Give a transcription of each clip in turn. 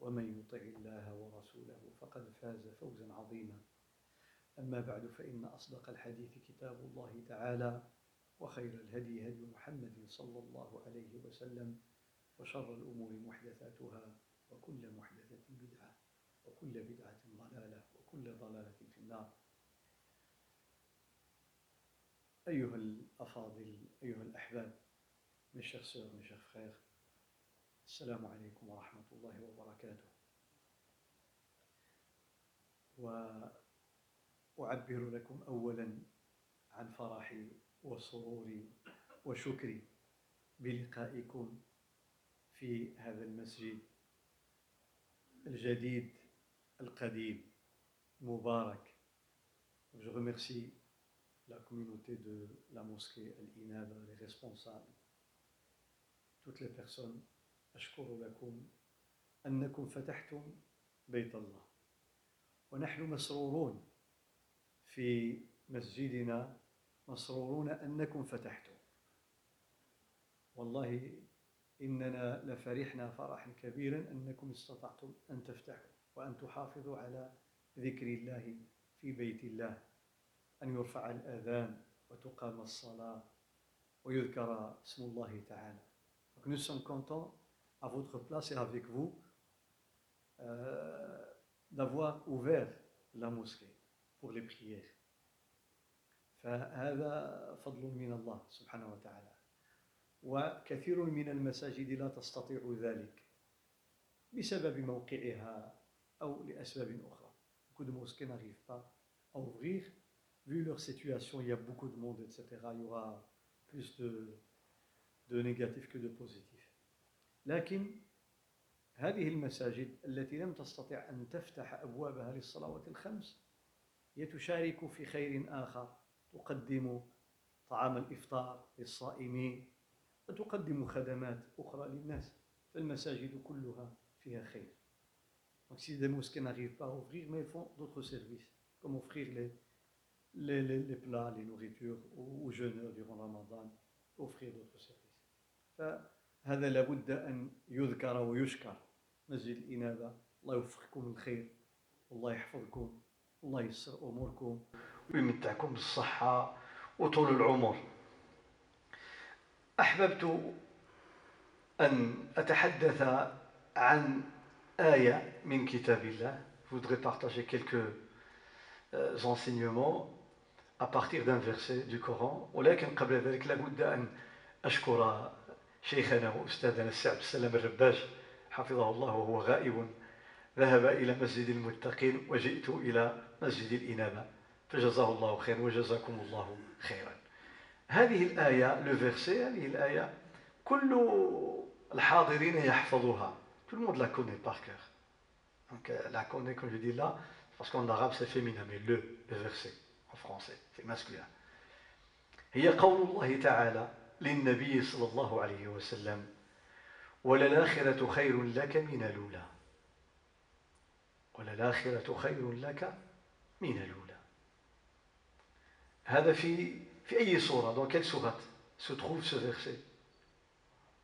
ومن يطع الله ورسوله فقد فاز فوزا عظيما. أما بعد فإن أصدق الحديث كتاب الله تعالى وخير الهدي هدي محمد صلى الله عليه وسلم وشر الأمور محدثاتها وكل محدثة بدعة وكل بدعة ضلالة وكل ضلالة في النار. أيها الأفاضل أيها الأحباب mes chers sœurs, chers frères, السلام عليكم ورحمة الله وبركاته. وأعبر لكم أولا عن فرحي وسروري وشكري بلقائكم في هذا المسجد الجديد القديم المبارك Je remercie la communauté de la mosquée Al-Inaba, les responsables, toutes les personnes أشكر لكم أنكم فتحتم بيت الله. ونحن مسرورون في مسجدنا مسرورون أنكم فتحتم. والله إننا لفرحنا فرحا كبيرا أنكم استطعتم أن تفتحوا وأن تحافظوا على ذكر الله في بيت الله. أن يرفع الآذان وتقام الصلاة ويذكر اسم الله تعالى. Donc nous sommes contents à votre place et avec vous euh, d'avoir ouvert la mosquée pour les prières. فهذا فضل من الله سبحانه وتعالى وكثير من المساجد لا تستطيع ذلك بسبب موقعها أو لأسباب أخرى. Beaucoup de mosquées n'arrivent pas à ouvrir. Vu leur situation, il y a beaucoup de monde, etc. Il y aura plus de, de négatifs que de positifs. لكن هذه المساجد التي لم تستطع أن تفتح أبوابها للصلوات الخمس هي تشارك في خير آخر تقدم طعام الإفطار للصائمين وتقدم خدمات أخرى للناس فالمساجد كلها فيها خير Donc si des mosquées n'arrivent pas à ouvrir, mais ils font d'autres services, comme offrir les, les, les, les plats, les nourritures aux, aux jeûneurs durant Ramadan, offrir d'autres services. فهذا لابد أن يذكر ويشكر. مسجد الإنابة. الله يوفقكم الخير والله يحفظكم. الله يسر أموركم. ويمتعكم بالصحة وطول العمر. أحببت أن أتحدث عن آية من كتاب الله. Je voudrais partager quelques enseignements à partir d'un verset du Coran. ولكن قبل ذلك لابد أن أشكر شيخنا وأستاذنا السعد السلام الرباش حفظه الله وهو غائب ذهب إلى مسجد المتقين وجئت إلى مسجد الإنابة فجزاه الله خيرا وجزاكم الله خيرا. هذه الآية لو هذه الآية كل الحاضرين يحفظوها. Tout le monde la connaît par cœur. Donc la connaît comme je dis là parce qu'en arabe c'est féminin mais le le verset en français c'est masculin. هي قول الله تعالى للنبي صلى الله عليه وسلم وللآخرة خير لك من الأولى. وللآخرة خير لك من الأولى. هذا في في أي سورة؟ Dans quelle sourate se trouve ce verset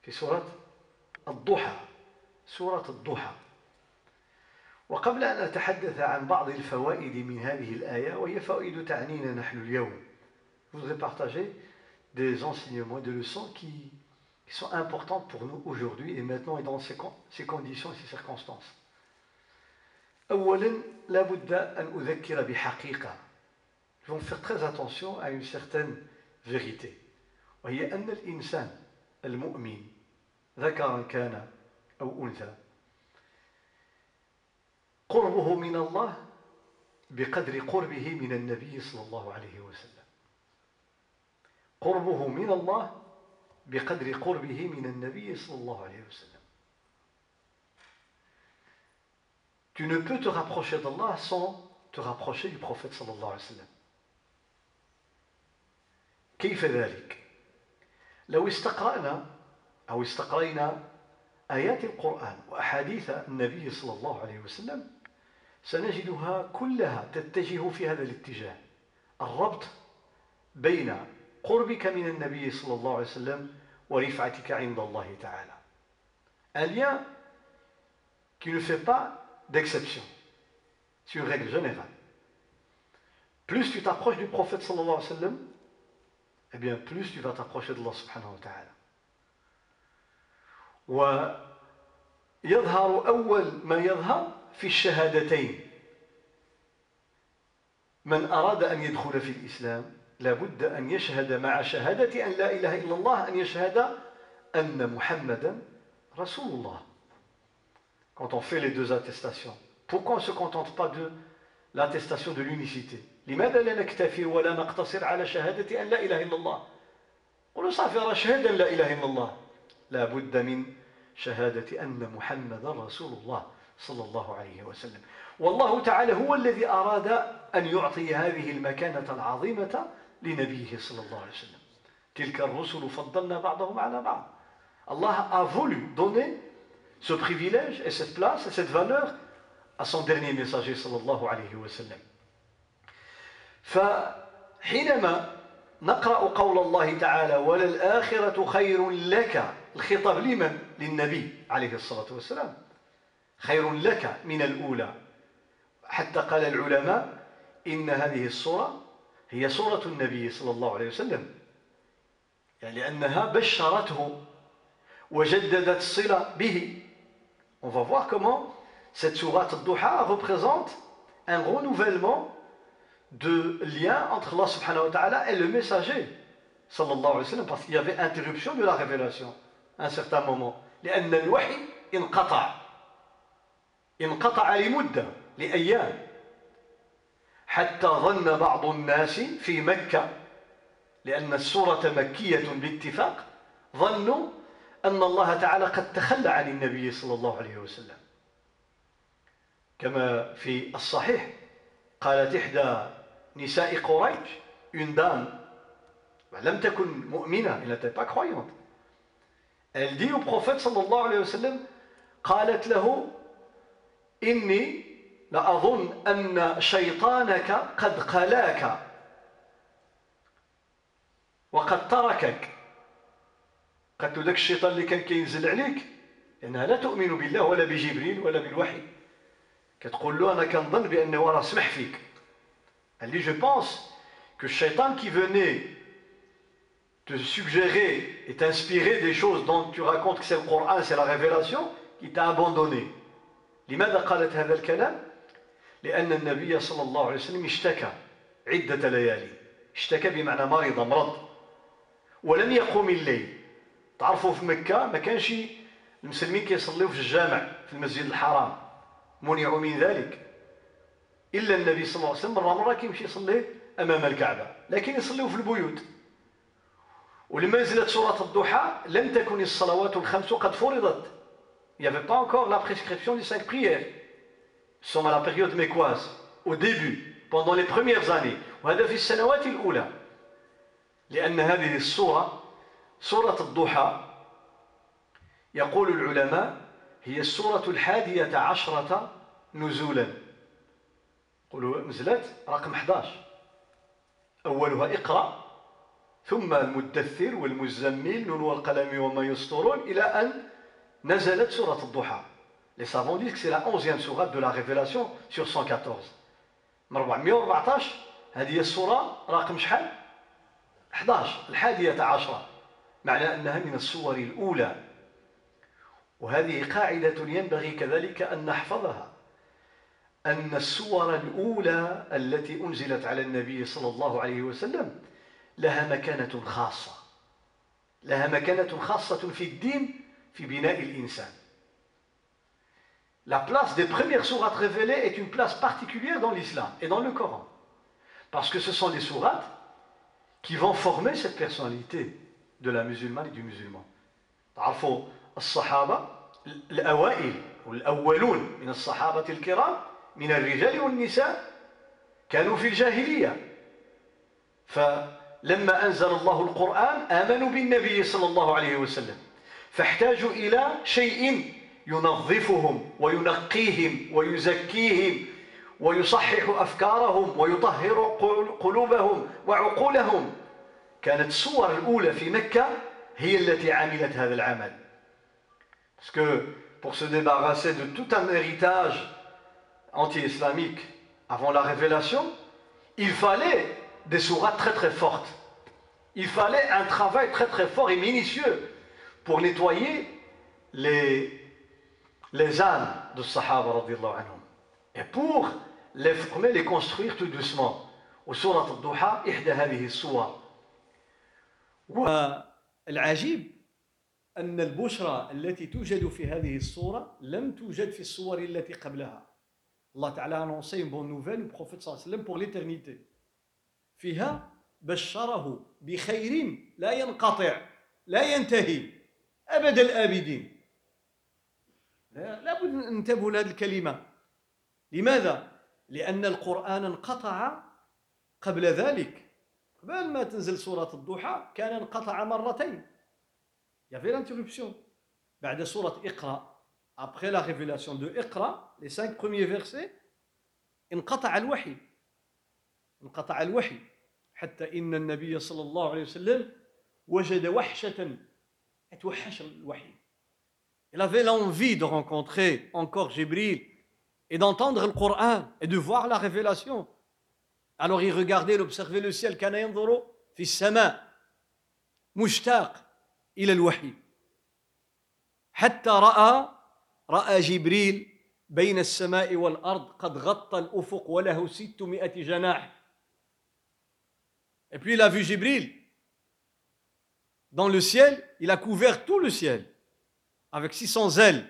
في سورة الضحى. سورة الضحى. وقبل أن أتحدث عن بعض الفوائد من هذه الآية وهي فوائد تعنينا نحن اليوم je voudrais partager des enseignements, des leçons qui, qui sont importantes pour nous aujourd'hui et maintenant et dans ces, ces conditions et ces circonstances. أولا لابد أن أذكر بحقيقة ils vont faire très attention à une certaine vérité. وهي أن الإنسان المؤمن ذكرا كان أو أنثى قربه من الله بقدر قربه من النبي صلى الله عليه وسلم قربه من الله بقدر قربه من النبي صلى الله عليه وسلم. Tu ne peux te rapprocher d'Allah sans te rapprocher du prophète صلى الله عليه وسلم كيف ذلك؟ لو استقرأنا أو استقرينا آيات القرآن وأحاديث النبي صلى الله عليه وسلم سنجدها كلها تتجه في هذا الاتجاه. الربط بين قربك من النبي صلى الله عليه وسلم ورفعتك عند الله تعالى. Un كي نو ne با pas سي c'est جينيرال بلوس générale. Plus tu t'approches صلى الله عليه وسلم اي bien بلوس تي vas t'approcher الله سبحانه وتعالى ويظهر أول ما يظهر في الشهادتين من أراد أن يدخل في الإسلام لابد أن يشهد مع شهادة أن لا إله إلا الله أن يشهد أن محمدا رسول الله. Quand on fait les deux attestations. Pourquoi on ne se contente pas de l'attestation de l'unicité? لماذا لا نكتفي ولا نقتصر على شهادة أن لا إله إلا الله؟ قولوا صافي راه أن لا إله إلا الله. لابد من شهادة أن محمدا رسول الله صلى الله عليه وسلم. والله تعالى هو الذي أراد أن يعطي هذه المكانة العظيمة لنبيه صلى الله عليه وسلم. تلك الرسل فضلنا بعضهم على بعض. Allah a voulu donner ce privilège et cette place et cette valeur à son dernier messager صلى الله عليه وسلم فحينما نقرأ قول الله تعالى وللآخرة خير لك. الخطاب لمن؟ للنبي عليه الصلاة والسلام. خير لك من الأولى. حتى قال العلماء إن هذه الصورة هي صورة النبي صلى الله عليه وسلم يعني لأنها بشرته وجددت الصلة به On va voir comment cette sourate al-Duha représente un renouvellement de lien entre Allah subhanahu wa ta'ala et le messager sallallahu alayhi wa sallam parce qu'il y avait interruption de la révélation à un certain moment لأن الوحي انقطع انقطع لمدة لأيام حتى ظن بعض الناس في مكة لأن السورة مكية باتفاق ظنوا أن الله تعالى قد تخلى عن النبي صلى الله عليه وسلم. كما في الصحيح قالت إحدى نساء قريش une dame لم تكن مؤمنة elle n'était pas croyante. Elle صلى الله عليه وسلم قالت له إني لأظن أن شيطانك قد قلاك وقد تركك. قالت له ذاك الشيطان اللي كان كينزل عليك. لأنها لا تؤمن بالله ولا بجبريل ولا بالوحي. كتقول له أنا كنظن بأنه راه سمح فيك. Elle dit, je pense que le shaitan qui venait te suggérer et t'inspirer des choses dont tu racontes que c'est le Coran, c'est la révélation, qui t'a abandonné. لماذا قالت هذا الكلام؟ لأن النبي صلى الله عليه وسلم اشتكى عدة ليالي. اشتكى بمعنى مرض مرض. ولم يقوم الليل. تعرفوا في مكة ما كانش المسلمين كيصليوا في الجامع في المسجد الحرام. منعوا من ذلك. إلا النبي صلى الله عليه وسلم مرة مرة كيمشي يصلي أمام الكعبة لكن يصليوا في البيوت. ولما نزلت سورة الضحى لم تكن الصلوات الخمس قد فرضت. Il n'y avait pas encore la prescription des cinq prières. Sommes à la période mécoise, au début, pendant les premières années. وهذا في السنوات الأولى. لأن هذه السورة سورة الضحى يقول العلماء هي السورة الحادية عشرة نزولا قولوا نزلت رقم 11 أولها اقرأ ثم المدثر والمزمل نون والقلم وما يسطرون إلى أن نزلت سورة الضحى Les savants disent que c'est la 11e sourate de la révélation sur 114. من 414 هذه السورة رقم شحال؟ 11 الحادية عشرة. معنى أنها من الصور الأولى. وهذه قاعدة ينبغي كذلك أن نحفظها. أن السور الأولى التي أنزلت على النبي صلى الله عليه وسلم لها مكانة خاصة. لها مكانة خاصة في الدين في بناء الإنسان. La place des premières sourates révélées est une place particulière dans l'islam et dans le Coran. Parce que ce sont les sourates qui vont former cette personnalité de la musulmane et du musulman. تعرفوا الصحابة الأوائل والأولون من الصحابة الكرام من الرجال والنساء كانوا في الجاهلية فلما أنزل الله القرآن آمنوا بالنبي صلى الله عليه وسلم فاحتاجوا إلى شيء ينظفهم وينقيهم ويزكيهم ويصحح أفكارهم ويطهر قلوبهم وعقولهم كانت الصور الأولى في مكة هي التي عملت هذا العمل Parce que pour se débarrasser de tout un héritage anti-islamique avant la révélation, il fallait des sourates très très fortes. Il fallait un travail très très fort et minutieux pour nettoyer les, les âmes de Sahaba anhum. Et pour les former, les construire tout doucement. وسورة الضحى إحدى هذه الصور. والعجيب أن البشرى التي توجد في هذه الصورة لم توجد في الصور التي قبلها. الله تعالى annoncé une bonne nouvelle au prophète صلى الله عليه وسلم pour l'éternité. فيها بشره بخير لا ينقطع لا ينتهي أبد الآبدين. لابد أن ننتبهوا لهذه الكلمة. لماذا؟ لأن القرآن انقطع قبل ذلك قبل ما تنزل سورة الضحى كان انقطع مرتين y avait l'interruption. بعد سورة اقرأ après la révélation de اقرأ les cinq premiers versets انقطع الوحي انقطع الوحي حتى إن النبي صلى الله عليه وسلم وجد وحشة أتوحش الوحي Il avait l'envie de rencontrer encore Jibril et d'entendre le Coran et de voir la révélation. Alors il regardait, il observait le ciel. كان ينظر في السماء مشتاق إلى الوحي حتى رأى رأى جبريل بين السماء والأرض قد غطى الأفق وله ستمائة جناح Et puis il a vu Jibril dans le ciel, il a couvert tout le ciel Avec 600 ailes.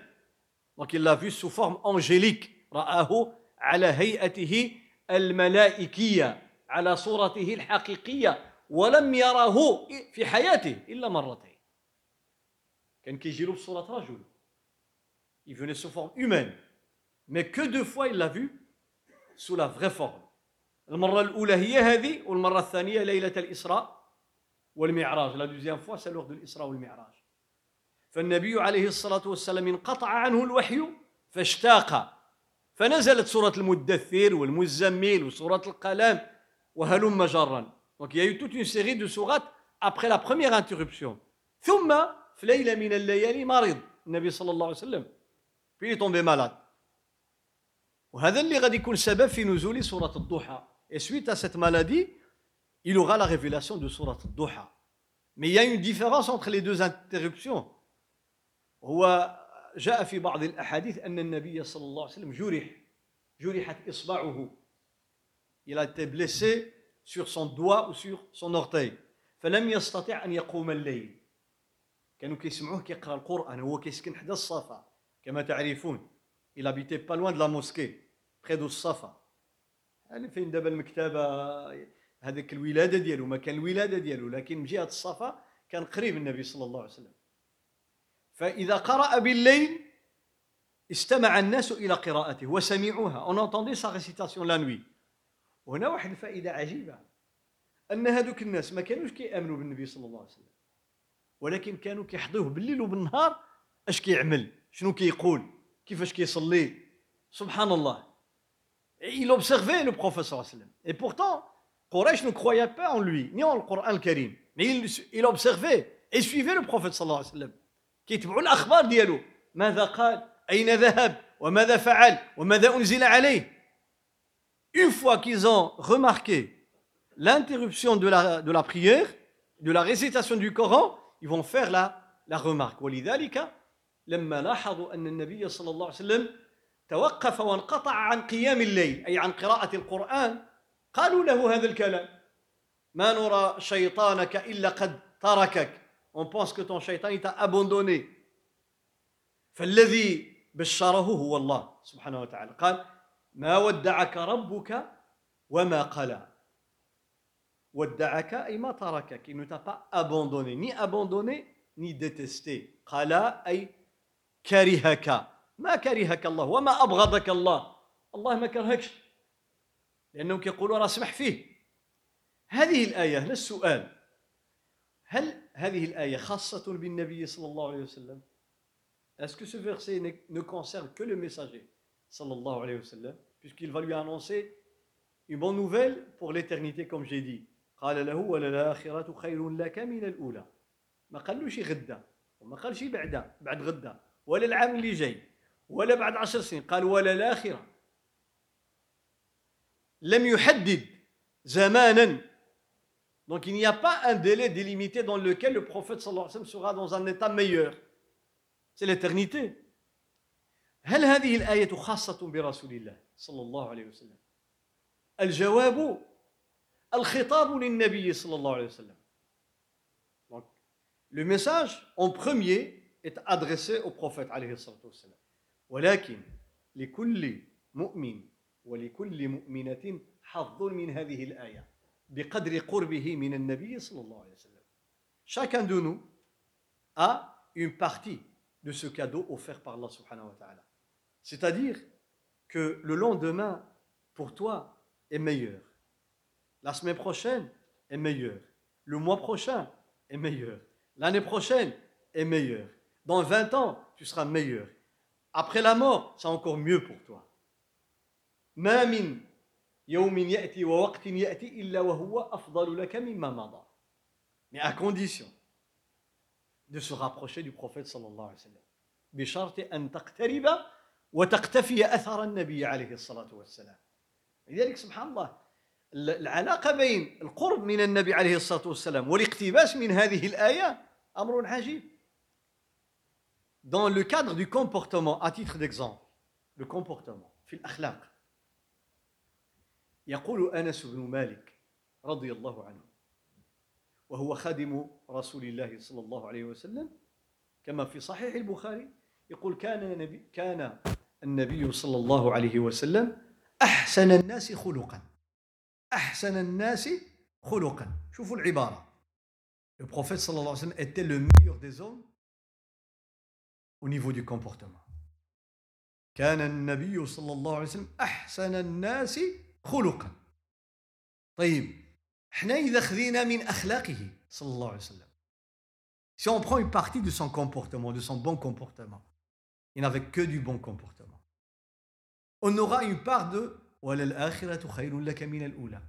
Donc il l'a vu sous forme angélique. رآه على هيئته الملائكية على صورته الحقيقية ولم يره في حياته إلا مرتين كان كيجي له بصورة رجل il venait sous forme humaine. Mais que deux fois il l'a vu sous la vraie forme. المرة الأولى هي هذه والمرة الثانية ليلة الإسراء والمعراج. La deuxième fois c'est lors de الإسراء والمعراج. فالنبي عليه الصلاة والسلام انقطع عنه الوحي فاشتاق. فنزلت سورة المدثر والمزمل وسورة القلم وهلم جرا. Donc y a toute une série de سورات après la première interruption ثم في ليلة من الليالي مرض النبي صلى الله عليه وسلم. est tombé malade وهذا اللي غادي يكون سبب في نزول سورة الضحى. Et suite à cette maladie il aura la révélation de sourate Doha. Mais il y a une différence entre les deux interruptions. هو جاء في بعض الأحاديث أن النبي صلى الله عليه وسلم جرح جرحت إصبعه. Il a été blessé sur son doigt ou sur son orteil. فلم يستطع أن يقوم الليل. كانوا كيسمعوه كيقرأ القرآن. هو كيسكن حدا الصفا. كما تعرفون il habitait pas loin de la mosquée près de الصفا. يعني فين دابا المكتبة؟ هذيك الولادة ديالو. ما كان الولادة ديالو لكن من جهة الصفا كان قريب النبي صلى الله عليه وسلم. فإذا قرأ بالليل استمع الناس إلى قراءته وسمعوها. On entendait sa récitation la nuit. وهنا واحد الفائدة عجيبة أن هذوك الناس ما كانوش كيأمنوا بالنبي صلى الله عليه وسلم ولكن كانوا كيحضروه بالليل وبالنهار اش كيعمل شنو كيقول كيفاش كيصلي. سبحان الله il observait le prophète صلى الله عليه وسلم. Et pourtant Quraysh ne croyait pas en lui ni en le Coran Karim. Mais il, il observait et suivait le prophète صلى الله عليه وسلم. كيتبعوا الأخبار ديالو. ماذا قال؟ أين ذهب؟ وماذا فعل؟ وماذا أنزل عليه؟ Une fois qu'ils ont remarqué l'interruption de la, de la prière de la récitation du Coran ils vont faire la, la remarque. ولذلك لما لاحظوا أن النبي صلى الله عليه وسلم توقف وانقطع عن قيام الليل أي عن قراءة القرآن قالوا له هذا الكلام ما نرى شيطانك إلا قد تركك. On pense que ton shaitan il t'a abandonné. فالذي بشره هو الله سبحانه وتعالى. قال ما ودعك ربك وما قلى. ودعك أي ما تركك. Il ne t'a pas abandonné ni abandonné ni détesté. قلى أي كرهك. ما كرهك الله؟ وما أبغضك الله؟ الله ما كرهكش. لأنهم يقولون راه سمح فيه. هذه الآية هنا السؤال. هل هذه الآية خاصة بالنبي صلى الله عليه وسلم؟ Est-ce que ce verset ne concerne que le messager sallallahu alayhi wa sallam puisqu'il va lui annoncer une bonne nouvelle pour l'éternité comme j'ai dit. قال له وللآخرة خير لك من الأولى ما قالوش غدا وما قالش بعدا بعد غدا ولا العام اللي جاي ولا بعد عشر سنين قال ولا الآخرة لم يحدد زمانا Donc il n'y a pas un délai délimité dans lequel le prophète sallallahu alayhi wa sallam sera dans un état meilleur. C'est l'éternité. هل هذه الآية خاصة برسول الله صلى الله عليه وسلم؟ الجواب الخطاب للنبي صلى الله عليه وسلم. Donc, le message en premier est adressé au prophète عليه الصلاة والسلام. ولكن لكل مؤمن ولكل مؤمنة حظ من هذه الآية Chacun de nous a une partie de ce cadeau offert par Allah subhanahu wa ta'ala. C'est-à-dire que le lendemain, pour toi, est meilleur. La semaine prochaine est meilleure. Le mois prochain est meilleur. L'année prochaine est meilleure. Dans 20 ans, tu seras meilleur. Après la mort, c'est encore mieux pour toi. Mamin يوم يأتي ووقت يأتي إلا وهو أفضل لك مما مضى. Mais à condition de se rapprocher du prophète sallallahu alayhi wa sallam. بشرط أن تقترب وتقتفي أثر النبي عليه الصلاة والسلام. لذلك سبحان الله العلاقة بين القرب من النبي عليه الصلاة والسلام والاقتباس من هذه الآية أمر عجيب. dans le cadre du comportement, à titre d'exemple, le comportement, في الأخلاق يقول أنس بن مالك رضي الله عنه وهو خادم رسول الله صلى الله عليه وسلم كما في صحيح البخاري يقول كان النبي كان النبي صلى الله عليه وسلم أحسن الناس خلقا أحسن الناس خلقا شوفوا العبارة Le prophète صلى الله عليه وسلم était le meilleur des hommes au niveau du comportement. كان النبي صلى الله عليه وسلم أحسن الناس خلقا. طيب إحنا إذا خذينا من أخلاقه صلى الله عليه وسلم. Si on prend une partie de son comportement de son bon comportement il n'avait que du bon comportement. On aura une part de وللآخرة خير لك من الأولى.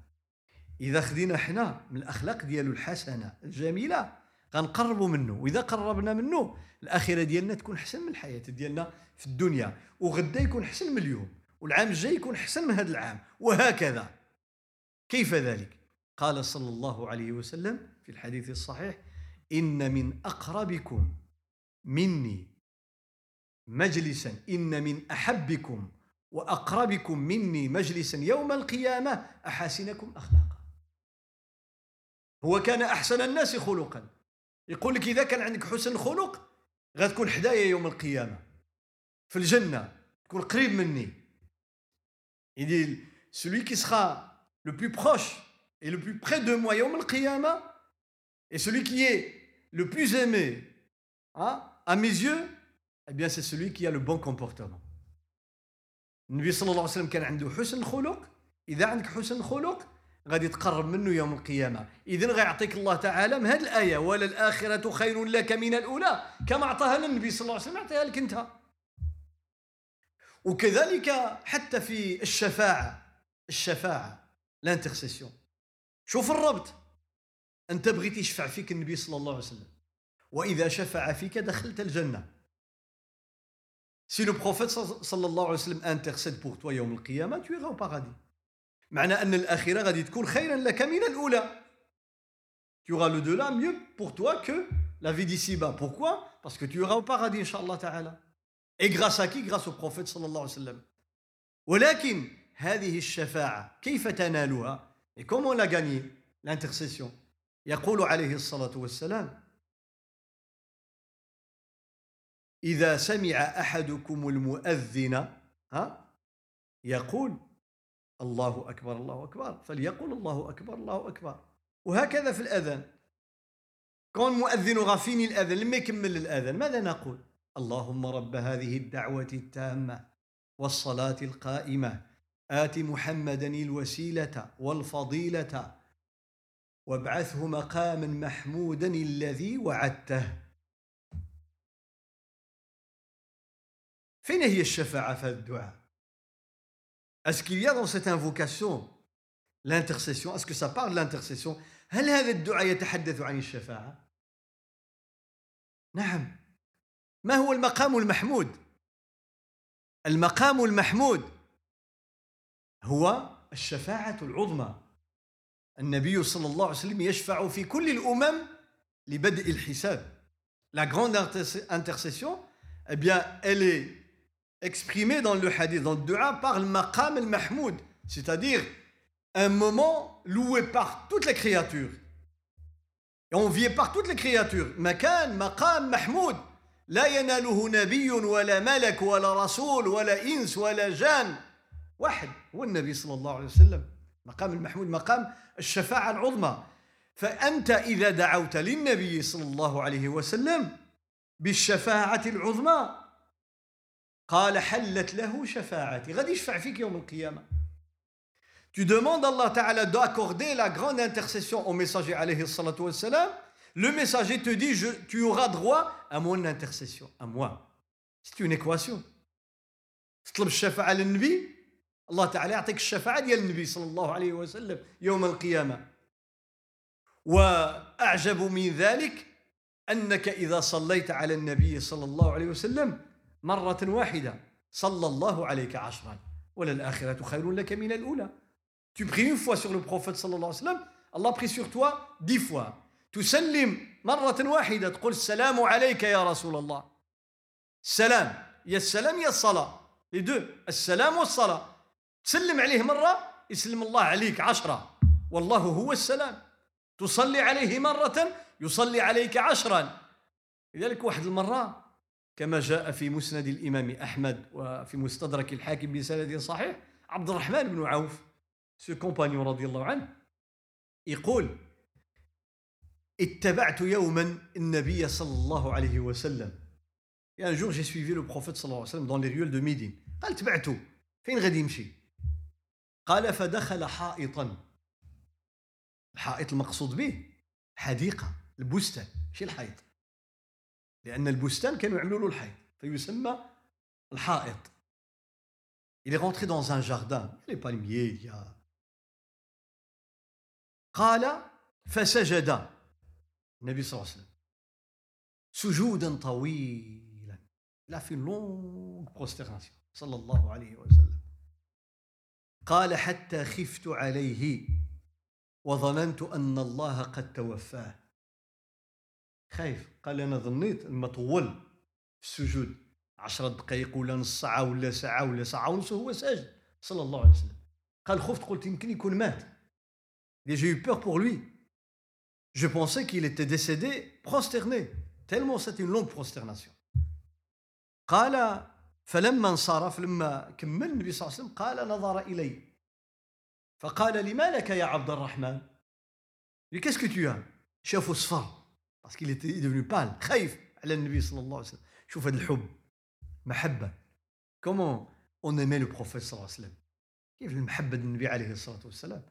إذا خذينا إحنا من الأخلاق ديالو الحسنة الجميلة غنقربوا منه. وإذا قربنا منه الآخرة ديالنا تكون أحسن من الحياة ديالنا في الدنيا. وغدا يكون أحسن من اليوم. والعام الجاي يكون أحسن من هذا العام. وهكذا. كيف ذلك؟ قال صلى الله عليه وسلم في الحديث الصحيح إن من أقربكم مني مجلسا إن من أحبكم وأقربكم مني مجلسا يوم القيامة أحاسنكم اخلاقا. هو كان أحسن الناس خلقا. يقول لك إذا كان عندك حسن خلق غتكون حدايا يوم القيامة. في الجنة تكون قريب مني. يدي celui qui sera le plus proche et le plus près de moi يوم القيامه et celui qui est le plus aimé hein, à mes yeux eh bien c'est celui qui a le bon comportement. النبي صلى الله عليه وسلم كان عنده حسن خلق اذا عندك حسن خلق غادي تقرب منه يوم القيامة إذن غيعطيك الله تعالى من هذه الآية وللآخرة خير لك من الأولى كما أعطاها للنبي صلى الله عليه وسلم أعطيها لك أنت وكذلك حتى في الشفاعة. الشفاعة لانتغسيسيون شوف الربط. أنت بغيت يشفع فيك النبي صلى الله عليه وسلم. وإذا شفع فيك دخلت الجنة. C'est le prophète صلى الله عليه وسلم intercède pour toi يوم القيامة tu iras au معنى أن الآخرة غادي تكون خيرا لك من الأولى tu iras le delà mieux pour toi que la vie d'ici-bas. Pourquoi? Parce que tu إن شاء الله تعالى Et grâce à qui? Grâce au prophète صلى الله عليه وسلم. ولكن هذه الشفاعة كيف تنالها Et comment l'a gagnée L'intercession. يقول عليه الصلاة والسلام إذا سمع أحدكم المؤذن ها يقول الله أكبر الله أكبر فليقول الله أكبر الله أكبر وهكذا في الأذان كون المؤذن غافيني الأذان لما يكمل الأذان ماذا نقول اللهم رب هذه الدعوة التامة والصلاة القائمة. آت محمدا الوسيلة والفضيلة. وابعثه مقاما محمودا الذي وعدته. فين هي الشفاعة في الدعاء Est-ce qu'il y a dans cette invocation l'intercession? Est-ce que ça parle de l'intercession? هل هذا الدعاء يتحدث عن الشفاعة؟ نعم ما هو المقام المحمود؟ المقام المحمود هو الشفاعة العظمى النبي صلى الله عليه وسلم يشفع في كل الأمم لبدء الحساب La grande intercession, eh bien, elle est exprimée dans le hadith, dans le dua, par le maqam al-mahmoud, c'est-à-dire un moment loué par toutes les créatures. Et envié par toutes les créatures. Makan, maqam, mahmoud. لا يناله نبي ولا ملك ولا رسول ولا إنس ولا جان. واحد هو النبي صلى الله عليه وسلم. مقام المحمود مقام الشفاعة العظمى. فأنت إذا دعوت للنبي صلى الله عليه وسلم بالشفاعة العظمى قال حلت له شفاعتي. غادي يشفع فيك يوم القيامة. Tu demandes à Allah Ta'ala d'accorder la grande intercession au messager alayhi salatu wassalam. Le messager te dit je, tu auras droit à mon intercession, à moi. C'est une équation. تطلب الشفاعة للنبي الله تعالى يعطيك الشفاعة ديال النبي صلى الله عليه وسلم يوم القيامة وأعجب من ذلك أنك إذا صليت على النبي صلى الله عليه وسلم مرة واحدة صلى الله عليك عشرا وللآخرة خير لك من الأولى Tu pries une fois sur le prophète صلى الله عليه وسلم Allah prie sur toi dix fois. تسلم مرة واحدة تقول السلام عليك يا رسول الله. السلام يا السلام يا الصلاة. Les deux. السلام والصلاة. تسلم عليه مرة يسلم الله عليك عشرة. والله هو السلام. تصلي عليه مرة يصلي عليك عشرا. لذلك واحد المرة كما جاء في مسند الإمام أحمد وفي مستدرك الحاكم بسند صحيح عبد الرحمن بن عوف ce compagnon رضي الله عنه يقول اتبعت يوما النبي صلى الله عليه وسلم. يعني jour j'ai suivi le prophète صلى الله عليه وسلم dans les ruelles de Médine قال تبعته فين غادي يمشي؟ قال فدخل حائطا. الحائط المقصود به حديقة البستان ماشي الحائط. لأن البستان كانوا يعملوا له الحائط فيسمى الحائط. Il est rentré dans un jardin, il les palmiers, il y a... قال فسجد. النبي صلى الله عليه وسلم. سجودا طويلا لا في لونغ بروستيرناسيون صلى الله عليه وسلم. قال حتى خفت عليه وظننت أن الله قد توفاه. خايف قال أنا ظنيت لما طول في السجود عشرة دقائق ولا نص ساعة ولا ساعة ولا ساعة ونص هو ساجد صلى الله عليه وسلم. قال خفت قلت يمكن يكون مات. Eu peur pour lui. Je pensais qu'il était décédé prosterné tellement c'était une longue prosternation. قال فلما انصرف لما كمل النبي صلى الله عليه وسلم قال نظر إلي. فقال لما لك يا عبد الرحمن؟ Qu'est-ce que tu as? شافه صفر parce qu'il était devenu pâle. خايف على النبي صلى الله عليه وسلم. شوف هذا الحب. محبة. Comment on aimait le prophète صلى الله عليه وسلم؟ كيف المحبة النبي عليه الصلاة والسلام؟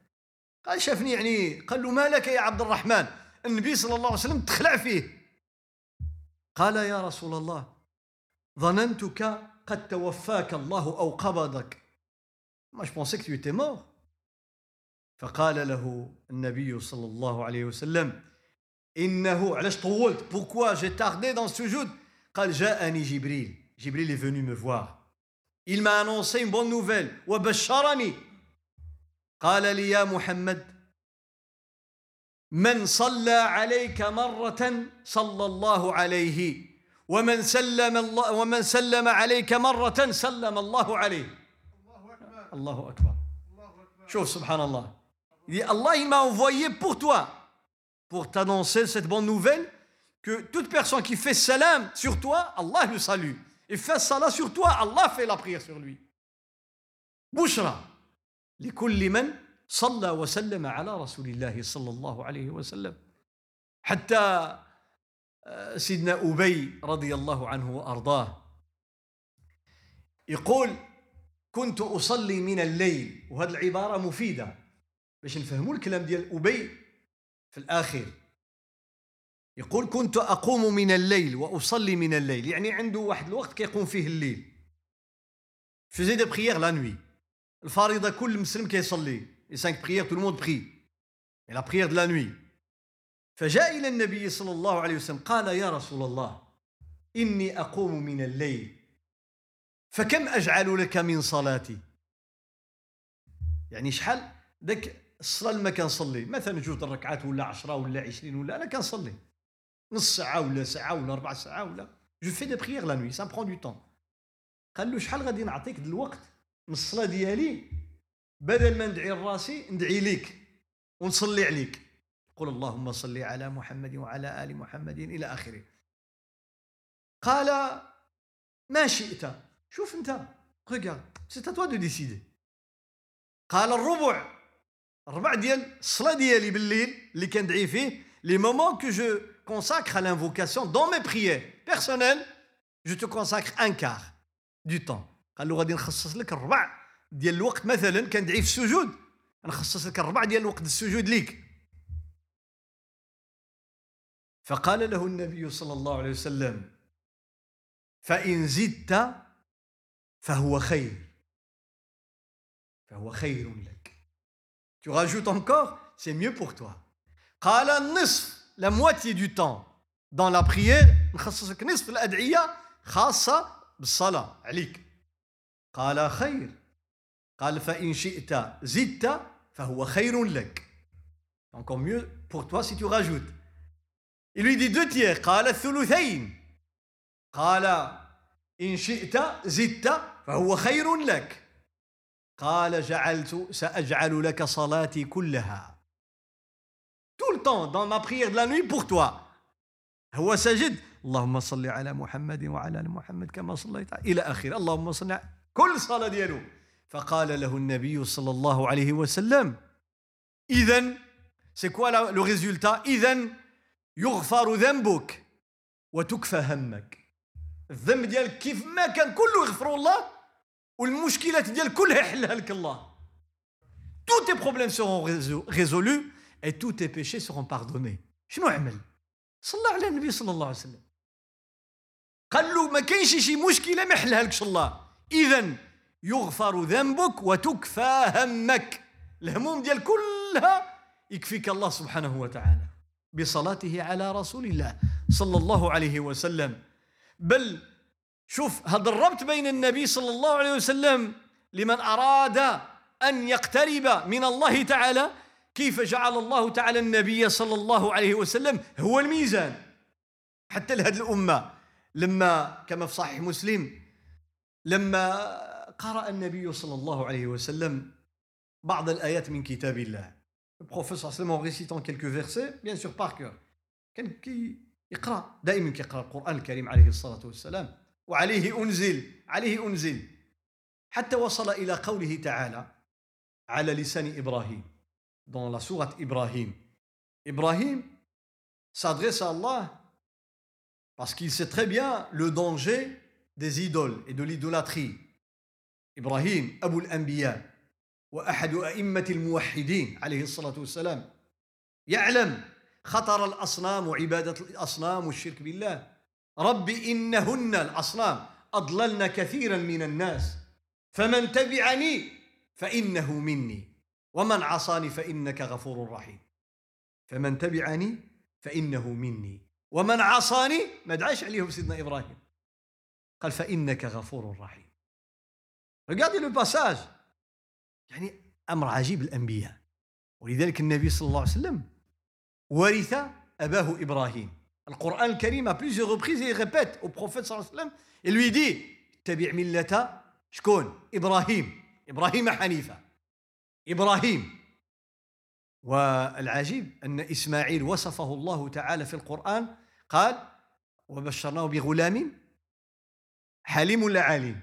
قال شافني يعني قال له ما لك يا عبد الرحمن؟ النبي صلى الله عليه وسلم تخلع فيه. قال يا رسول الله ظننتك قد توفاك الله أو قبضك. ما je pensais que tu étais mort. فقال له النبي صلى الله عليه وسلم إنه علاش طولت؟ Pourquoi j'ai tardé dans ce قال جاءني جبريل. جبريل est venu me voir. Il m'a annoncé une bonne nouvelle. وبشرني. قال لي يا محمد من صلى عليك مرة صلى الله عليه ومن سلم الله ومن سلم عليك مرة سلم الله عليه الله أكبر شوف سبحان الله Il dit Allah il m'a envoyé pour toi pour t'annoncer cette bonne nouvelle que toute personne qui fait salam sur toi Allah le salue et fait salat sur toi Allah fait la prière sur lui بشرى لكل من صلى وسلم على رسول الله صلى الله عليه وسلم. حتى سيدنا أبي رضي الله عنه وأرضاه يقول كنت أصلي من الليل وهذه العبارة مفيدة باش نفهموا الكلام ديال أبي في الآخر. يقول كنت أقوم من الليل وأصلي من الليل يعني عنده واحد الوقت كيقوم فيه الليل. Faisait des prières la nuit. الفريضة كل مسلم كيصلي. Prières tout le monde prie. Et la prière de la nuit. فجاء إلى النبي صلى الله عليه وسلم قال يا رسول الله إني أقوم من الليل. فكم أجعل لك من صلاتي؟ يعني شحال؟ ذاك الصلاة اللي ما كنصلي مثلا جوج الركعات ولا عشرة ولا عشرين ولا أنا كنصلي. نص ساعة ولا ساعة ولا ربع ساعة ولا. Je fais des prières la nuit ça prend du temps قال له شحال غادي نعطيك الوقت من الصلاة ديالي بدل ما ندعي لراسي ندعي ليك ونصلي عليك. قل اللهم صل على محمد وعلى آل محمد إلى آخره. قال ما شئت. شوف أنت c'est à toi de décider. قال الربع. الربع ديال الصلاة ديالي بالليل اللي كندعي فيه les moments que je consacre à l'invocation dans mes prières personnelles je te consacre un quart du temps. قال له غادي نخصص لك الربع ديال الوقت مثلا كندعي في السجود. نخصص لك الربع ديال الوقت السجود ليك. فقال له النبي صلى الله عليه وسلم فإن زدت فهو خير. فهو خير لك. Tu rajoutes encore c'est mieux pour toi. قال النصف la moitié du temps dans la prière نخصصك نصف الأدعية خاصة بالصلاة عليك. قال خير قال فإن شئت زدت فهو خير لك encore mieux pour toi si tu rajoutes Il lui dit deux tiers. قال الثلثين. قال إن شئت زدت فهو خير لك. قال جعلت سأجعل لك صلاتي كلها. Tout le temps dans ma prière de la nuit pour toi. هو سجد اللهم صل على محمد وعلى آل محمد كما صليت إلى آخره اللهم صل على كل صلاة ديالو فقال له النبي صلى الله عليه وسلم اذا c'est quoi le résultat اذا يغفر ذنبك وتكفى همك. الذنب ديالك كيف ما كان كله يغفر الله والمشكلات ديالك كلها يحلها لك الله. Tous tes problèmes seront résolus et tous tes péchés seront pardonnés. شنو عمل صلى على النبي صلى الله عليه وسلم قال له ما كاينش شي مشكله ما يحلها لكش الله اذا يغفر ذنبك وتكفى همك. الهموم ديال كلها يكفيك الله سبحانه وتعالى. بصلاته على رسول الله صلى الله عليه وسلم. بل شوف هذا الربط بين النبي صلى الله عليه وسلم لمن أراد أن يقترب من الله تعالى كيف جعل الله تعالى النبي صلى الله عليه وسلم هو الميزان. حتى لهذه الأمة لما كما في صحيح مسلم لما قرأ النبي صلى الله عليه وسلم بعض الآيات من كتاب الله. Le prophète sallam en récitant quelques versets bien sûr كان كي يقرا دائما كيقرا القران الكريم عليه الصلاه والسلام وعليه انزل عليه انزل حتى وصل إلى قوله تعالى على لسان إبراهيم dans la sourate Ibrahim. Ibrahim s'adresse à Allah parce qu'il sait très bien le danger des idoles et de l'idolâtrie. Ibrahim Abu al-Anbiya واحد ائمه الموحدين عليه الصلاه والسلام يعلم خطر الاصنام وعباده الاصنام والشرك بالله رب انهن الاصنام اضللن كثيرا من الناس فمن تبعني فانه مني ومن عصاني فانك غفور رحيم فمن تبعني فانه مني ومن عصاني ما دعاش عليهم سيدنا إبراهيم قال فإنك غفور رحيم. Regardez le passage. يعني أمر عجيب الأنبياء. ولذلك النبي صلى الله عليه وسلم ورث إبراهيم. Le Coran al-Karim à plusieurs reprises il répète sallallahu alayhi wa sallam et lui dit تبع ملة شكون؟ إبراهيم. إبراهيم حنيفة. إبراهيم. والعجيب أن إسماعيل وصفه الله تعالى في القرآن. قال وبشرناه بغلام حليم ولا عليم؟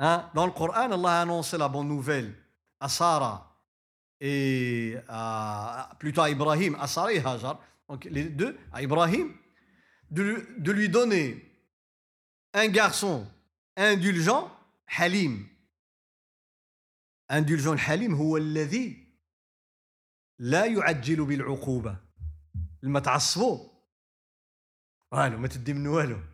ها دون القرآن الله أنونسي لا بون نوفيل. à سارة et آه، plutôt إبراهيم. à سارة هاجر. Donc les deux آه، إبراهيم. de lui donner un garçon indulgent حليم. indulgent حليم هو الذي لا يعجل بالعقوبة. ما تعصبوا والو ما تدي منه والو.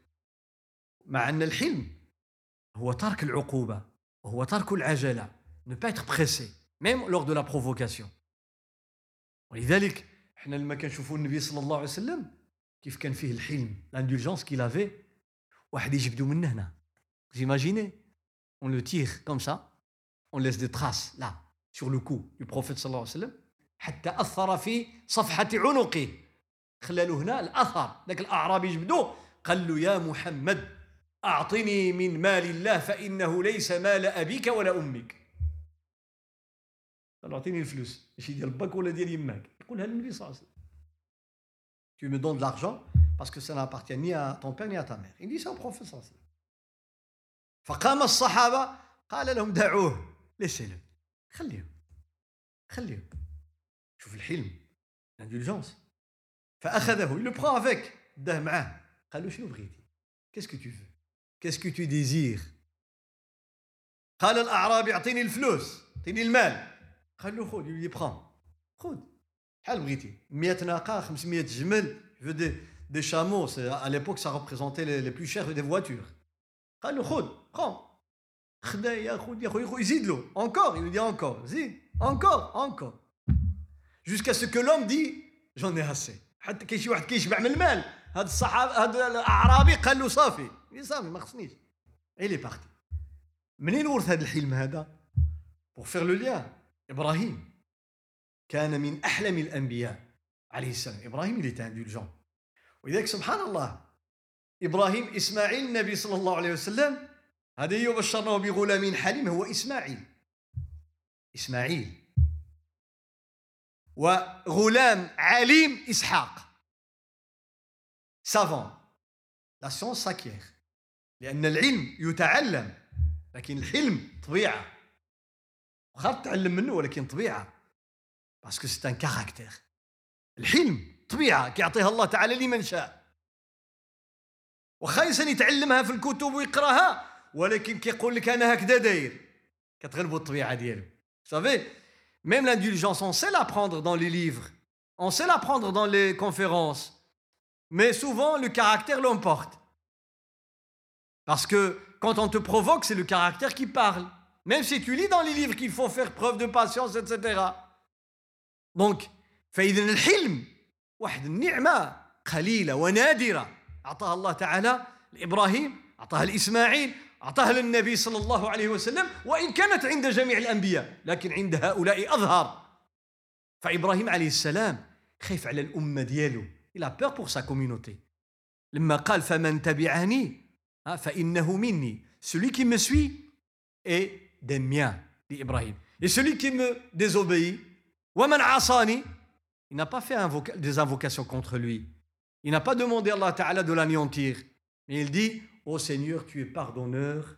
مع أن الحلم هو ترك العقوبة هو ترك العجلة ne pas être pressé même lors de la provocation. ولذلك إحنا لما كنشوفوا النبي صلى الله عليه وسلم كيف كان فيه الحلم l'indulgence qu'il avait واحد يجبدو من هنا. Imaginez on le tire comme ça on laisse des traces là sur le cou du prophète صلى الله عليه وسلم حتى أثر في صفحة عنقه. خلى له هنا الأثر ذاك الأعرابي جبدوه قال له يا محمد أعطني من مال الله فإنه ليس مال أبيك ولا أمك. قال أعطيني الفلوس. ماشي ديال باك ولا ديال يماك يقولها النبي صلى الله عليه وسلم. Tu me donnes de l'argent parce que ça n'appartient ni à ton père ni à ta mère. Il dit ça au prophète صلى الله عليه وسلم. فقام الصحابة قال لهم دعوه laissez-le. خليهم خليهم شوف الحلم l'indulgence. فأخذه il le prend avec. داه معاه قال له شنو بغيتي que tu veux? Qu'est-ce que tu désires قال الأعرابي أعطيني الفلوس أعطيني المال قال له خذ يقول prends خذ بحال بغيتي 100 ناقة 500 جمل je veux des, des chameaux à l'époque ça représentait les, les plus chers des voitures قال له خذ prends خدا ياخذ ياخذ يزيد له encore il lui dit encore زيد encore encore jusqu'à ce que l'homme dit j'en ai assez حتى كاين شي واحد كيشبع من المال هذا الصحابي هذا الأعرابي قال له صافي. صافي ما خصنيش. Est parti. منين ورث هذا الحلم هذا؟ Pour faire le lien. إبراهيم. كان من أحلم الأنبياء. عليه السلام. إبراهيم était indulgent. ولذلك سبحان الله إبراهيم إسماعيل النبي صلى الله عليه وسلم هذا يبشرناه بغلام حليم هو إسماعيل. إسماعيل. وغلام عليم إسحاق. Savant. La science s'acquiert. لأن العلم يتعلم لكن الحلم طبيعة. واخا تتعلم منه ولكن طبيعة. parce que c'est un caractère الحلم طبيعة كيعطيها الله تعالى لمن شاء. واخا الانسان يتعلمها في الكتب ويقراها ولكن كيقول لك أنا هكذا داير. كتغلبوا الطبيعة ديالو. Savez même l'indulgence on sait l'apprendre dans les livres. On sait l'apprendre dans les conférences. Mais souvent le caractère l'emporte. Parce que quand on te provoque, c'est le caractère qui parle. Même si tu lis dans les livres qu'il faut faire preuve de patience, etc. Donc, فإذا الحلم واحد النعمة قليلة ونادرة أعطاها الله تعالى لإبراهيم أعطاها لإسماعيل أعطاها للنبي صلى الله عليه وسلم وإن كانت عند جميع الأنبياء لكن عند هؤلاء أظهر فإبراهيم عليه السلام خايف على الأمة ديالو Il a peur pour sa communauté. لما قال فمن تبعني فإنه مني. Celui qui me suit est des miens, dit Ibrahim. Et celui qui me désobéit, ومن عصاني, il n'a pas fait des invocations contre lui. Il n'a pas demandé à Allah Ta'ala de l'anéantir. Mais il dit, ô oh Seigneur, tu es pardonneur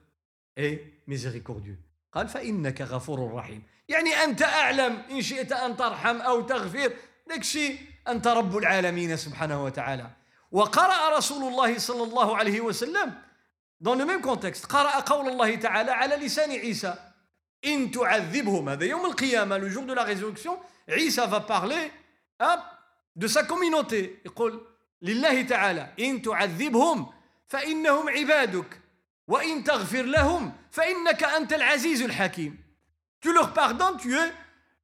et miséricordieux. قال فإنك غفور رحيم. يعني أنت أعلم إن شئت أن ترحم أو تغفر. داك أنت رب العالمين سبحانه وتعالى. وقرأ رسول الله صلى الله عليه وسلم dans le même contexte قرأ قول الله تعالى على لسان عيسى. إن تعذبهم هذا يوم القيامة le jour de la résurrection عيسى parler hop, de sa communauté. يقول لله تعالى إن تعذبهم فإنهم عبادك. وإن تغفر لهم فإنك أنت العزيز الحكيم. Tu leur pardonnes, tu es,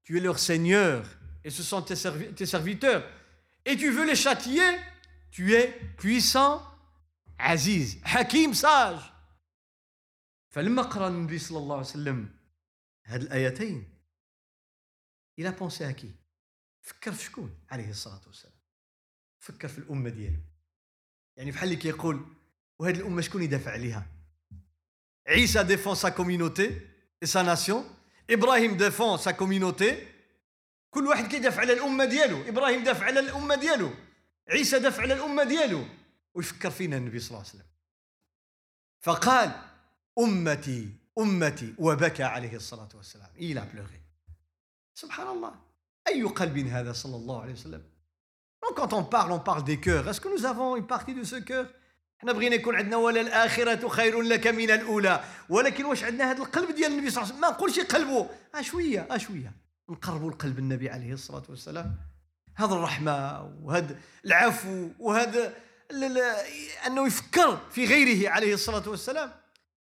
tu es leur Seigneur. Et ce sont tes, tes serviteurs. Et tu veux les châtier, tu es puissant, عزيز, حكيم, sage. فلما قرأ النبي صلى الله عليه وسلم هذه الآيتين il a pensé à qui? فكر في شكون عليه الصلاة والسلام فكر في الأمة ديالو يعني بحال اللي كيقول وهذه الأمة شكون يدافع عليها عيسى défend sa communauté et sa nation إبراهيم défend sa communauté كل واحد كيدافع على الأمة ديالو. إبراهيم دافع على الأمة ديالو. عيسى دافع على الأمة ديالو. ويفكر فينا النبي صلى الله عليه وسلم. فقال أمتي أمتي. وبكى عليه الصلاة والسلام. إلى بلوغي سبحان الله. أي قلب هذا صلى الله عليه وسلم؟ Donc quand on parle, on parle des cœurs. Est-ce que nous avons une partie de ce cœur? حنا بغينا يكون عندنا ولا الآخرة خير لك من الأولى. ولكن واش عندنا هذا القلب ديال النبي صلى الله عليه وسلم؟ ما نقولش قلبه. شوية آه شوية نقربوا لقلب النبي عليه الصلاة والسلام. هذا الرحمة وهذا العفو وهذا أنه يفكر في غيره عليه الصلاة والسلام.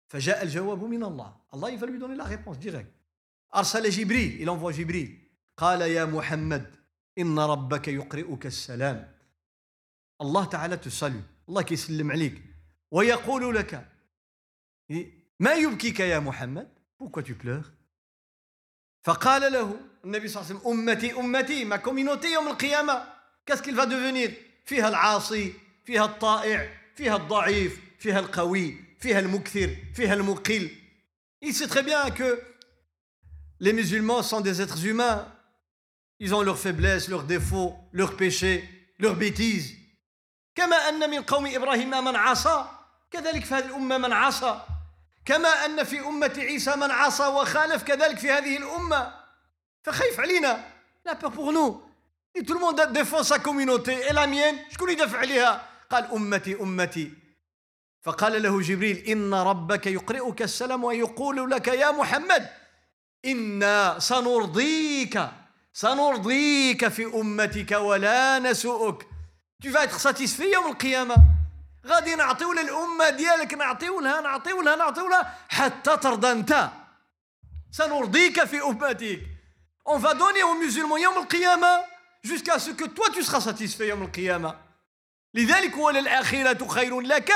فجاء الجواب من الله. الله يفعل بدون la réponse directe أرسل جبريل إلى جبريل. قال يا محمد إن ربك يقرئك السلام. الله تعالى تسلم الله كيسلم عليك. ويقول لك ما يبكيك يا محمد؟ Pourquoi tu pleures فقال له النبي صلى الله عليه وسلم أمتي أمتي ما كومينوتي يوم القيامة. Qu'il va devenir فيها العاصي فيها الطائع فيها الضعيف فيها القوي فيها المكثر فيها المقل il sait très bien que les musulmans sont des êtres humains. Ils ont leurs faiblesses leurs défauts leurs péchés leurs bêtises. كما أن من قوم إبراهيم من عصى كذلك في هذه الأمة من عصى. كما أن في أمة عيسى من عصى وخالف كذلك في هذه الأمة. فخايف علينا. la peur pour nous tout le monde défend sa communauté. Et la mienne شكون يدافع عليها قال أمتي أمتي. فقال له جبريل إن ربك يقرئك السلام ويقول لك يا محمد إنا سنرضيك سنرضيك في أمتك ولا نسؤك. Tu vas être satisfait يوم القيامة. غادي نعطيو للأمة ديالك نعطيو لها نعطيو لها نعطيو لها حتى ترضى أنت. سنرضيك في أمتك. On va donner aux musulmans يوم القيامة jusqu'à ce que toi tu seras satisfait يوم القيامة لذلك وللآخرة خير لك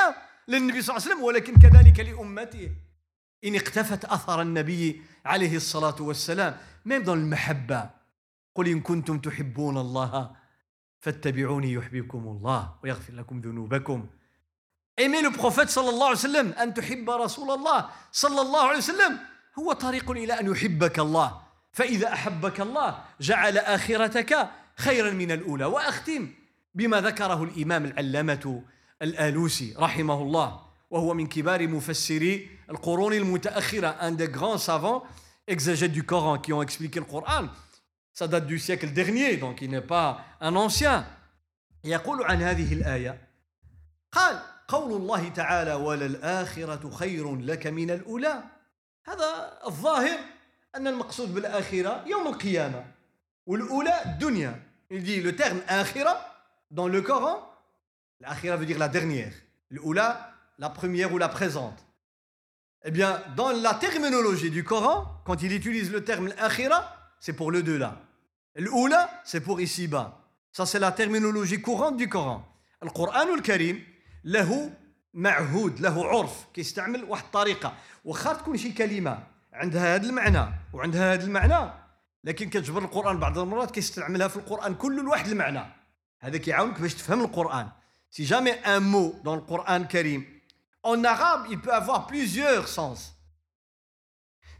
للنبي صلى الله عليه وسلم ولكن كذلك لأمته. إن اقتفت أثر النبي عليه الصلاة والسلام même dans المحبة قل إن كنتم تحبون الله فاتبعوني يحببكم الله ويغفر لكم ذنوبكم. Le prophète صلى الله عليه وسلم أن تحب رسول الله صلى الله عليه وسلم. هو طريق إلى أن يحبك الله. فإذا أحبك الله جعل آخرتك خيرا من الأولى. وأختم بما ذكره الإمام العلامة الآلوسي رحمه الله وهو من كبار مفسري القرون المتأخرة un des grands savants exégètes du Coran qui ont expliqué le Coran. Ça date du siècle dernier, donc il n'est pas un ancien. يقول عن هذه الآية قال قول الله تعالى وللآخرة خير لك من الأولى. هذا الظاهر أن المقصود بالآخرة يوم القيامة والأولى الدنيا il dit le terme آخرة dans le Coran l'آخرة veut dire la dernière الأولى la première ou la présente eh bien dans la terminologie du Coran quand il utilise le terme l'آخرة c'est pour le deux-là الأولى c'est pour ici-bas ça c'est la terminologie courante du Coran القرآن الكريم له معهود له عرف كيستعمل واحد الطريقة واخا تكون شي كلمة عندها هذا المعنى وعندها هذا المعنى لكن كتجبر القرآن بعض المرات كيستعملها في القرآن كل لواحد المعنى هذا كيعاونك باش تفهم القرآن si jamais un mot dans le Coran الكريم en arabe il peut avoir plusieurs sens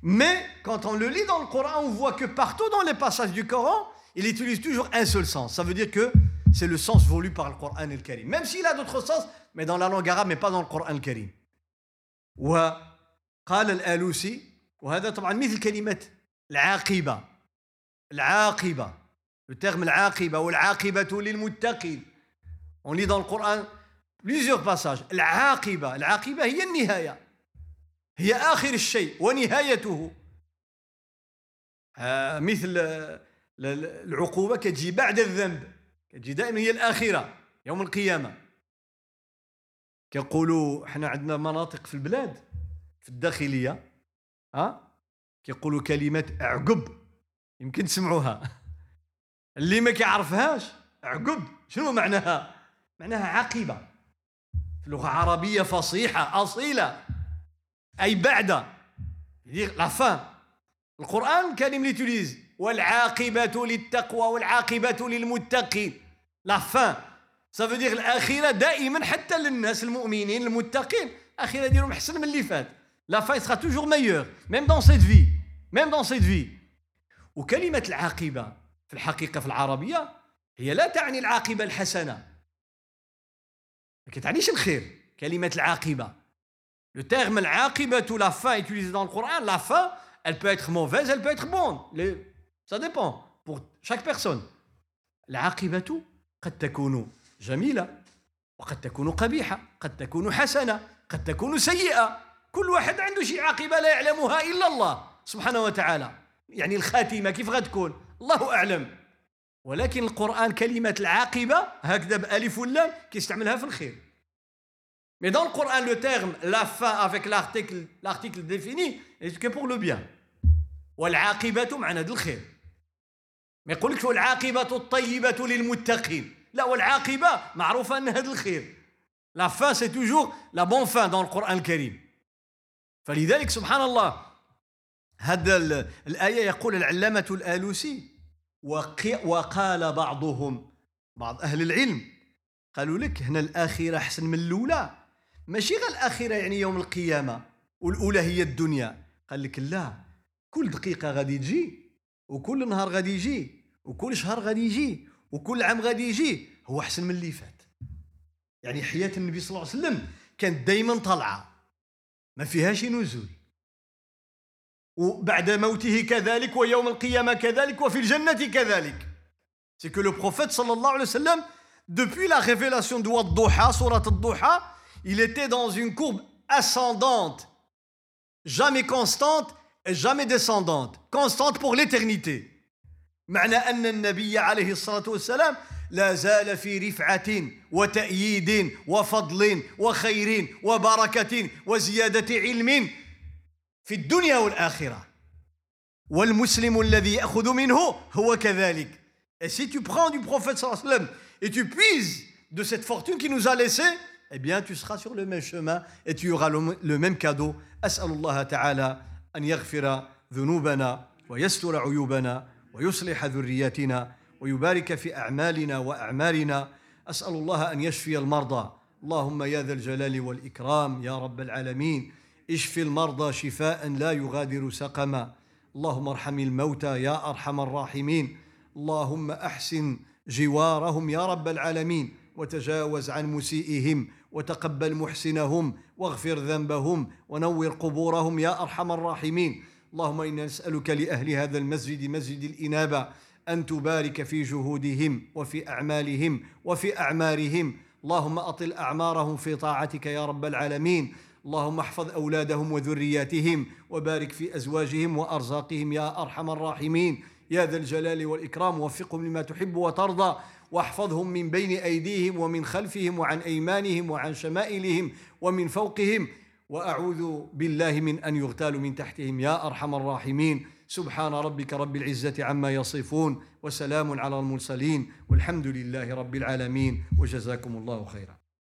Mais quand on le lit dans le Coran, on voit que partout dans les passages du Coran, il utilise toujours un seul sens. Ça veut dire que c'est le sens voulu par le Coran al-Karim. Même s'il a d'autres sens, mais dans la langue arabe, mais pas dans le Coran al-Karim. وقال الآلوسي وهذا طبعا مثل كلمة العاقبة. العاقبة. terme العاقبة والعاقبة للمتقين. On lit dans le Coran plusieurs passages. العاقبة. العاقبة هي النهاية. هي آخر الشيء ونهايته. مثل العقوبة كتجي بعد الذنب. كتجي دائما هي الآخرة يوم القيامة. كيقولوا حنا عندنا مناطق في البلاد في الداخلية ها؟ كيقولوا كلمة اعقب. يمكن تسمعوها. اللي ما كيعرفهاش عقب شنو معناها؟ معناها عاقبه في اللغة العربية فصيحة أصيلة. أي بعد. لا فان القرآن الكريم ليتوليز والعاقبة للتقوى والعاقبة للمتقين. la fin ça veut dire الاخره دائما حتى للناس المؤمنين المتقين. الاخره ديالهم احسن من اللي فات. la fin sera toujours meilleure même dans cette vie même dans cette vie وكلمه العاقبه في الحقيقة في العربيه هي لا تعني العاقبه الحسنه ما كتعنيش الخير كلمه العاقبه le terme العاقبه la fin utilisé dans le Coran la fin elle peut être mauvaise elle peut être bonne. Ça dépend pour chaque personne. العاقبه قد تكون جميلة وقد تكون قبيحة قد تكون حسنة قد تكون سيئة كل واحد عنده شي عاقبة لا يعلمها إلا الله سبحانه وتعالى يعني الخاتمة كيف غتكون الله أعلم ولكن القرآن كلمة العاقبة هكذا بألف واللام كيستعملها في الخير Mais dans le Coran, le terme la fin avec l'article l'article défini est que pour. والعاقبة معنى الخير. ما يقولكش والعاقبة الطيبة للمتقين. لا والعاقبة معروفة أن هذا الخير la fin c'est toujours la bonne fin dans القرآن الكريم فلذلك سبحان الله هذا الآية يقول العلامة الآلوسي وقال بعضهم بعض أهل العلم قالوا لك هنا الآخرة أحسن من الأولى. ماشي غير الآخرة يعني يوم القيامة والأولى هي الدنيا. قال لك لا كل دقيقة غادي تجي وكل نهار غادي يجي وكل شهر غادي يجي وكل عام غادي يجي هو أحسن من اللي فات. يعني حياة النبي صلى الله عليه وسلم كانت دائما طالعة. ما فيهاش نزول وبعد موته كذلك ويوم القيامه كذلك وفي الجنه كذلك سي كو لو بروفيت صلى الله عليه وسلم depuis la révélation de Wadduha, surat al-Duha, il était dans une courbe ascendante, jamais constante et jamais descendante, constante pour l'éternité. معنى أن النبي عليه الصلاة والسلام لا زال في رفعة وتأييد وفضل وخير وبركة وزيادة علم في الدنيا والآخرة والمسلم الذي يأخذ منه هو كذلك Et si tu prends du prophète صلى الله عليه وسلم et tu puises de cette fortune qu'il nous a laissée, eh bien tu seras sur le même chemin et tu auras le même cadeau. أسأل الله تعالى أن يغفر ذنوبنا ويستر عيوبنا ويصلح ذرياتنا ويبارك في أعمالنا واعمالنا أسأل الله أن يشفي المرضى. اللهم يا ذا الجلال والإكرام يا رب العالمين. اشف المرضى شفاء لا يغادر سقما. اللهم ارحم الموتى يا أرحم الراحمين. اللهم أحسن جوارهم يا رب العالمين. وتجاوز عن مسيئهم. وتقبل محسنهم. واغفر ذنبهم. ونور قبورهم يا أرحم الراحمين. اللهم إنا نسألك لأهل هذا المسجد مسجد الإنابة أن تبارك في جهودهم وفي أعمالهم وفي أعمارهم. اللهم أطل أعمارهم في طاعتك يا رب العالمين. اللهم احفظ أولادهم وذرياتهم وبارك في أزواجهم وأرزاقهم يا أرحم الراحمين. يا ذا الجلال والإكرام وفقهم لما تحب وترضى. واحفظهم من بين أيديهم ومن خلفهم وعن أيمانهم وعن شمائلهم ومن فوقهم. وأعوذ بالله من أن يغتالوا من تحتهم يا أرحم الراحمين. سبحان ربك رب العزة عما يصفون وسلام على المرسلين والحمد لله رب العالمين وجزاكم الله خيرا.